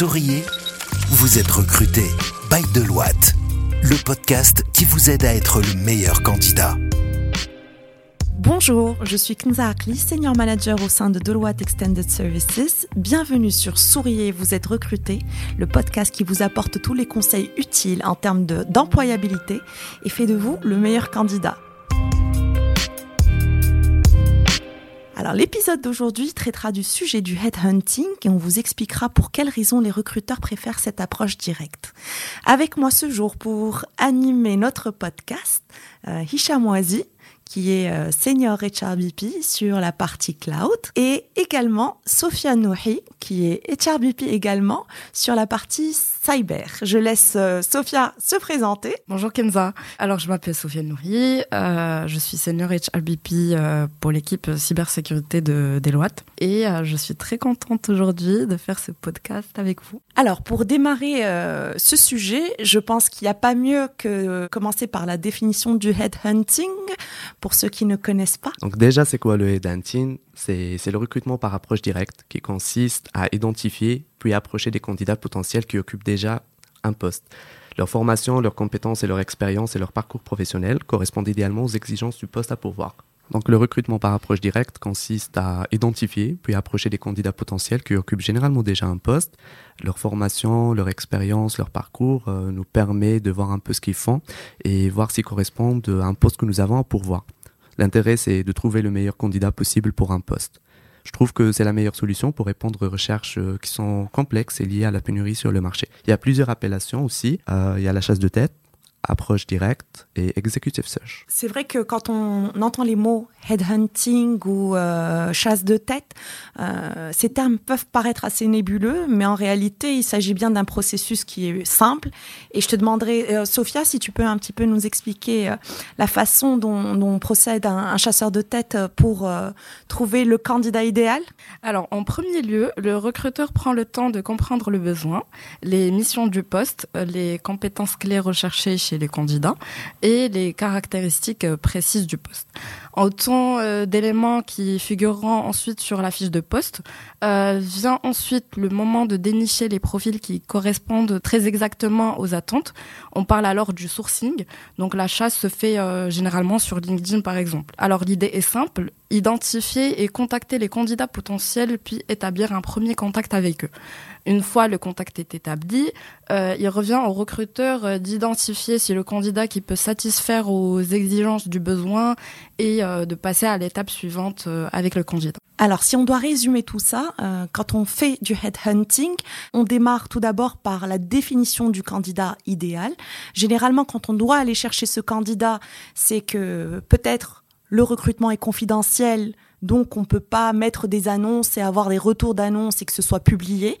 Souriez, vous êtes recruté by Deloitte, le podcast qui vous aide à être le meilleur candidat. Bonjour, je suis Knza Akli, Senior Manager au sein de Deloitte Extended Services. Bienvenue sur Souriez, vous êtes recruté, le podcast qui vous apporte tous les conseils utiles en termes d'employabilité et fait de vous le meilleur candidat. Alors l'épisode d'aujourd'hui traitera du sujet du headhunting et on vous expliquera pour quelles raisons les recruteurs préfèrent cette approche directe. Avec moi ce jour pour animer notre podcast, euh, Hicham qui est euh, senior HRBP sur la partie cloud, et également Sophia Nouhi, qui est HRBP également sur la partie cyber. Je laisse euh, Sophia se présenter. Bonjour Kenza. Alors je m'appelle Sophia Nouhi, euh, je suis senior HRBP euh, pour l'équipe cybersécurité de Deloitte et euh, je suis très contente aujourd'hui de faire ce podcast avec vous. Alors pour démarrer euh, ce sujet, je pense qu'il n'y a pas mieux que commencer par la définition du headhunting pour ceux qui ne connaissent pas. Donc déjà, c'est quoi le headhunting? C'est le recrutement par approche directe qui consiste à identifier puis approcher des candidats potentiels qui occupent déjà un poste. Leur formation, leurs compétences et leur expérience et leur parcours professionnel correspondent idéalement aux exigences du poste à pourvoir. Donc le recrutement par approche directe consiste à identifier puis approcher des candidats potentiels qui occupent généralement déjà un poste. Leur formation, leur expérience, leur parcours euh, nous permet de voir un peu ce qu'ils font et voir s'ils correspondent à un poste que nous avons à pourvoir. L'intérêt, c'est de trouver le meilleur candidat possible pour un poste. Je trouve que c'est la meilleure solution pour répondre aux recherches euh, qui sont complexes et liées à la pénurie sur le marché. Il y a plusieurs appellations aussi. Euh, il y a la chasse de tête, approche directe et executive search. C'est vrai que quand on entend les mots headhunting ou euh, chasse de tête, euh, ces termes peuvent paraître assez nébuleux, mais en réalité, il s'agit bien d'un processus qui est simple. Et je te demanderai, euh, Sophia, si tu peux un petit peu nous expliquer euh, la façon dont, dont procède un, un chasseur de tête pour euh, trouver le candidat idéal. Alors en premier lieu, le recruteur prend le temps de comprendre le besoin, les missions du poste, les compétences clés recherchées chez les candidats et les caractéristiques précises du poste. Autant euh, d'éléments qui figureront ensuite sur la fiche de poste, euh, vient ensuite le moment de dénicher les profils qui correspondent très exactement aux attentes. On parle alors du sourcing, donc la chasse se fait euh, généralement sur LinkedIn par exemple. Alors l'idée est simple, identifier et contacter les candidats potentiels puis établir un premier contact avec eux. Une fois le contact est établi, il revient au recruteur d'identifier si le candidat qui peut satisfaire aux exigences du besoin et euh, de passer à l'étape suivante euh, avec le candidat. Alors, si on doit résumer tout ça, euh, quand on fait du headhunting, on démarre tout d'abord par la définition du candidat idéal. Généralement, quand on doit aller chercher ce candidat, c'est que peut-être le recrutement est confidentiel, donc on peut pas mettre des annonces et avoir des retours d'annonces et que ce soit publié.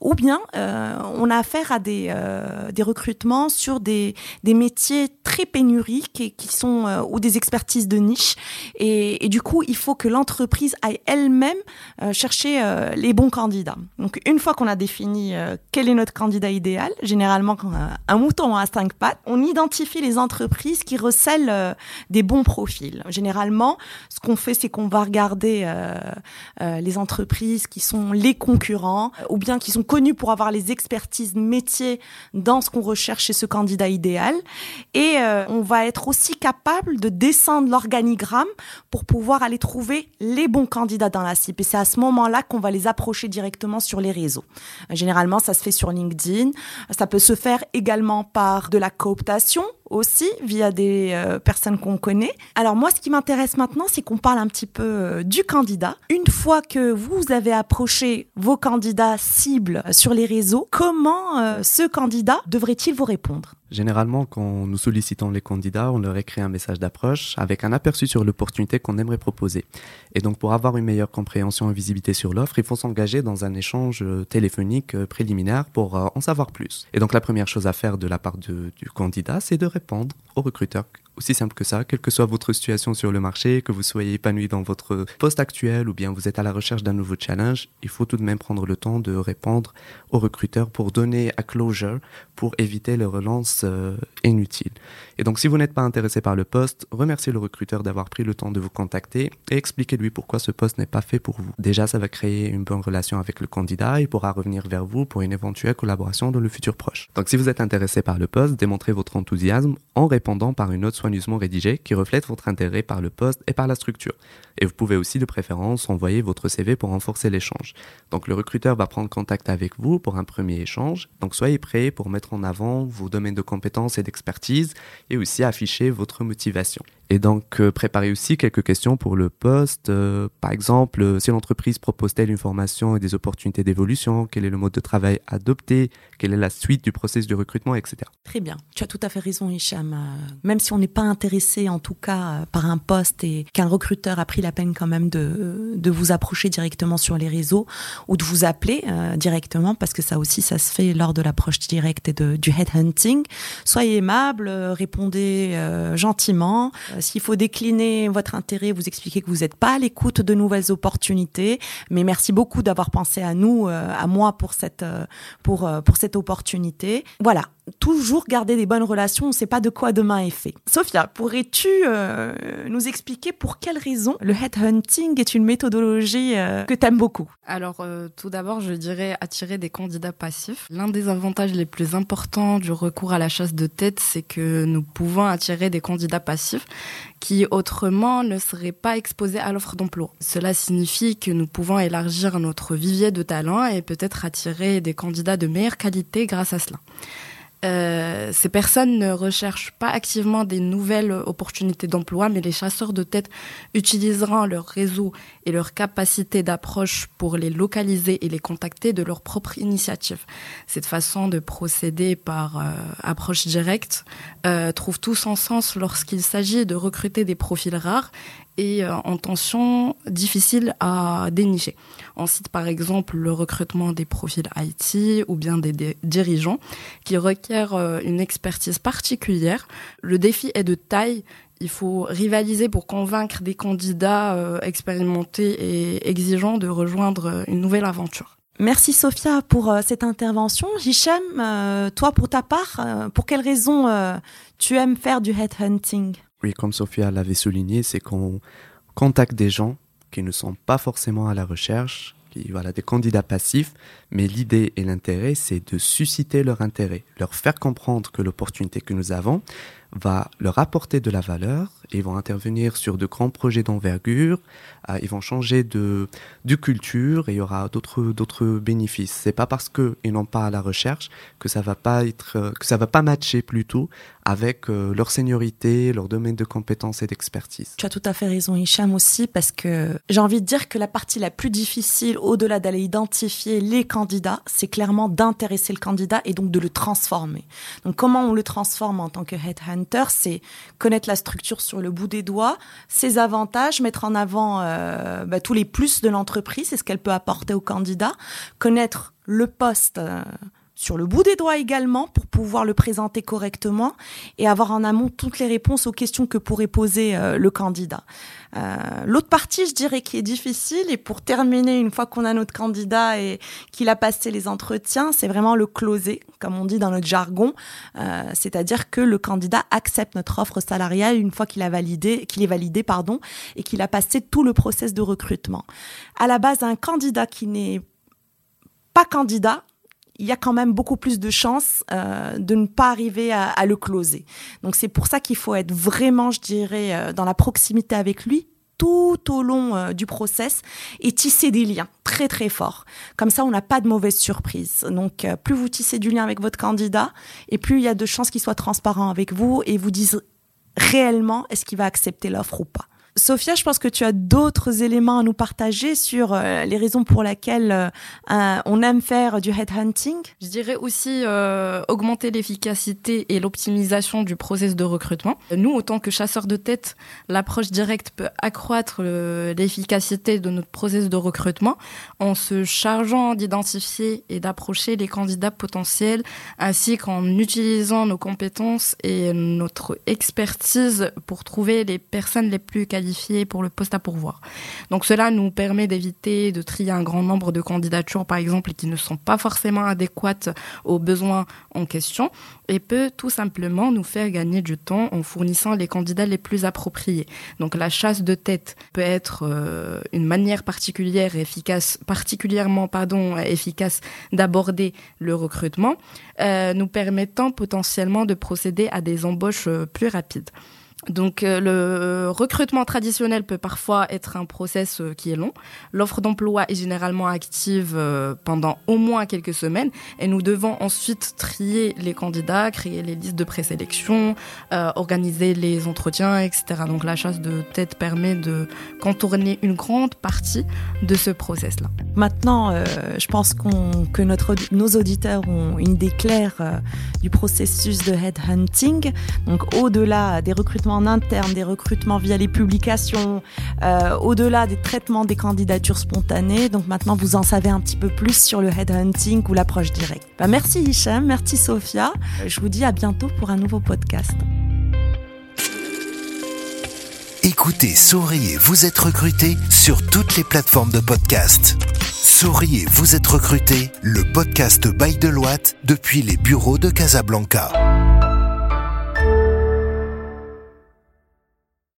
Ou bien euh, on a affaire à des, euh, recrutements sur des, métiers très pénuriques et qui sont euh, ou des expertises de niche. Et, et du coup, il faut que l'entreprise aille elle-même chercher les bons candidats. Donc une fois qu'on a défini quel est notre candidat idéal, généralement un, mouton a cinq pattes, on identifie les entreprises qui recèlent des bons profils. Généralement, ce qu'on fait, c'est qu'on va regarder euh, euh, les entreprises qui sont les concurrents euh, ou bien qui sont connus pour avoir les expertises métiers dans ce qu'on recherche chez ce candidat idéal. Et on va être aussi capable de descendre l'organigramme pour pouvoir aller trouver les bons candidats dans la cible. Et c'est à ce moment-là qu'on va les approcher directement sur les réseaux. Généralement, ça se fait sur LinkedIn. Ça peut se faire également par de la cooptation aussi via des euh, personnes qu'on connaît. Alors moi, ce qui m'intéresse maintenant, c'est qu'on parle un petit peu euh, du candidat. Une fois que vous avez approché vos candidats cibles sur les réseaux, comment euh, ce candidat devrait-il vous répondre? Généralement, quand nous sollicitons les candidats, on leur écrit un message d'approche avec un aperçu sur l'opportunité qu'on aimerait proposer. Et donc, pour avoir une meilleure compréhension et visibilité sur l'offre, il faut s'engager dans un échange téléphonique préliminaire pour euh, en savoir plus. Et donc, la première chose à faire de la part du candidat, c'est de répondre au recruteur aussi simple que ça, quelle que soit votre situation sur le marché, que vous soyez épanoui dans votre poste actuel ou bien vous êtes à la recherche d'un nouveau challenge, il faut tout de même prendre le temps de répondre aux recruteurs pour donner à closure, pour éviter les relances euh, inutiles. Et donc si vous n'êtes pas intéressé par le poste, remerciez le recruteur d'avoir pris le temps de vous contacter et expliquez-lui pourquoi ce poste n'est pas fait pour vous. Déjà, ça va créer une bonne relation avec le candidat et pourra revenir vers vous pour une éventuelle collaboration dans le futur proche. Donc si vous êtes intéressé par le poste, démontrez votre enthousiasme en répondant par une note rédigée qui reflète votre intérêt par le poste et par la structure. Et vous pouvez aussi de préférence envoyer votre CV pour renforcer l'échange. Donc le recruteur va prendre contact avec vous pour un premier échange. Donc soyez prêts pour mettre en avant vos domaines de compétences et d'expertise et aussi afficher votre motivation. Et donc, euh, préparez aussi quelques questions pour le poste. Euh, par exemple, euh, si l'entreprise propose-t-elle une formation et des opportunités d'évolution Quel est le mode de travail adopté Quelle est la suite du processus de recrutement, etc. Très bien. Tu as tout à fait raison, Hicham. même si on n'est pas intéressé, en tout cas, par un poste et qu'un recruteur a pris la peine quand même de, de vous approcher directement sur les réseaux ou de vous appeler directement, parce que ça aussi, ça se fait lors de l'approche directe et de, du headhunting. Soyez aimable, répondez gentiment. Euh, s'il faut décliner votre intérêt, vous expliquez que vous n'êtes pas à l'écoute de nouvelles opportunités. Mais merci beaucoup d'avoir pensé à nous, euh, à moi pour cette, euh, pour, pour cette opportunité. Voilà toujours garder des bonnes relations, on ne sait pas de quoi demain est fait. Sophia, pourrais-tu euh, nous expliquer pour quelles raisons le headhunting est une méthodologie euh, que tu aimes beaucoup Alors, euh, tout d'abord, je dirais attirer des candidats passifs. L'un des avantages les plus importants du recours à la chasse de tête, c'est que nous pouvons attirer des candidats passifs qui autrement ne seraient pas exposés à l'offre d'emploi. Cela signifie que nous pouvons élargir notre vivier de talents et peut-être attirer des candidats de meilleure qualité grâce à cela. Euh, ces personnes ne recherchent pas activement des nouvelles opportunités d'emploi, mais les chasseurs de tête utiliseront leur réseau et leur capacité d'approche pour les localiser et les contacter de leur propre initiative. Cette façon de procéder par euh, approche directe euh, trouve tout son sens lorsqu'il s'agit de recruter des profils rares et euh, en tension difficile à dénicher. On cite par exemple le recrutement des profils IT ou bien des, dirigeants qui requièrent euh, une expertise particulière. Le défi est de taille. Il faut rivaliser pour convaincre des candidats euh, expérimentés et exigeants de rejoindre une nouvelle aventure. Merci Sophia pour cette intervention. Hichem, toi pour ta part, pour quelles raisons tu aimes faire du headhunting? Oui, comme Sophia l'avait souligné, c'est qu'on contacte des gens qui ne sont pas forcément à la recherche, qui voilà des candidats passifs, mais l'idée et l'intérêt, c'est de susciter leur intérêt, leur faire comprendre que l'opportunité que nous avons va leur apporter de la valeur ils vont intervenir sur de grands projets d'envergure, euh, ils vont changer de, culture et il y aura d'autres, d'autres bénéfices. C'est pas parce qu'ils n'ont pas la recherche que ça va pas être, euh, que ça va pas matcher plutôt avec euh, leur seniorité, leur domaine de compétences et d'expertise. Tu as tout à fait raison, Hicham, aussi, parce que j'ai envie de dire que la partie la plus difficile, au-delà d'aller identifier les candidats, c'est clairement d'intéresser le candidat et donc de le transformer. Donc, comment on le transforme en tant que headhunter, c'est connaître la structure sur le bout des doigts, ses avantages, mettre en avant euh, bah, tous les plus de l'entreprise et ce qu'elle peut apporter au candidat, connaître le poste. Euh, sur le bout des doigts également pour pouvoir le présenter correctement et avoir en amont toutes les réponses aux questions que pourrait poser euh, le candidat. Euh, L'autre partie, je dirais, qui est difficile, et pour terminer, une fois qu'on a notre candidat et qu'il a passé les entretiens, c'est vraiment le closer, comme on dit dans notre jargon, euh, c'est-à-dire que le candidat accepte notre offre salariale une fois qu'il a validé, qu'il est validé, pardon, et qu'il a passé tout le process de recrutement. À la base, un candidat qui n'est pas candidat, il y a quand même beaucoup plus de chances euh, de ne pas arriver à, le closer. Donc c'est pour ça qu'il faut être vraiment, je dirais, euh, dans la proximité avec lui tout au long euh, du process et tisser des liens très très forts. Comme ça, on n'a pas de mauvaise surprise. Donc plus vous tissez du lien avec votre candidat et plus il y a de chances qu'il soit transparent avec vous et vous dise réellement est-ce qu'il va accepter l'offre ou pas. Sophia, je pense que tu as d'autres éléments à nous partager sur euh, les raisons pour lesquelles euh, on aime faire du headhunting. Je dirais aussi euh, augmenter l'efficacité et l'optimisation du process de recrutement. Nous, autant que chasseurs de tête, l'approche directe peut accroître l'efficacité de notre process de recrutement en se chargeant d'identifier et d'approcher les candidats potentiels ainsi qu'en utilisant nos compétences et notre expertise pour trouver les personnes les plus qualifiées pour le poste à pourvoir. Donc cela nous permet d'éviter de trier un grand nombre de candidatures, par exemple, qui ne sont pas forcément adéquates aux besoins en question et peut tout simplement nous faire gagner du temps en fournissant les candidats les plus appropriés. Donc la chasse de tête peut être euh, une manière particulière efficace, particulièrement pardon efficace d'aborder le recrutement, euh, nous permettant potentiellement de procéder à des embauches euh, plus rapides. Donc euh, le recrutement traditionnel peut parfois être un process euh, qui est long. L'offre d'emploi est généralement active euh, pendant au moins quelques semaines et nous devons ensuite trier les candidats, créer les listes de présélection, organiser les entretiens, etc. Donc la chasse de tête permet de contourner une grande partie de ce process-là. Maintenant, je pense que notre, nos auditeurs ont une idée claire du processus de headhunting. Donc au-delà des recrutements en interne, des recrutements via les publications, euh, au-delà des traitements des candidatures spontanées. Donc maintenant, vous en savez un petit peu plus sur le headhunting ou l'approche directe. Bah, merci Hicham, merci Sophia. Je vous dis à bientôt pour un nouveau podcast. Écoutez, souriez, vous êtes recruté sur toutes les plateformes de podcast. Souriez, vous êtes recruté, le podcast Bail de Loite depuis les bureaux de Casablanca.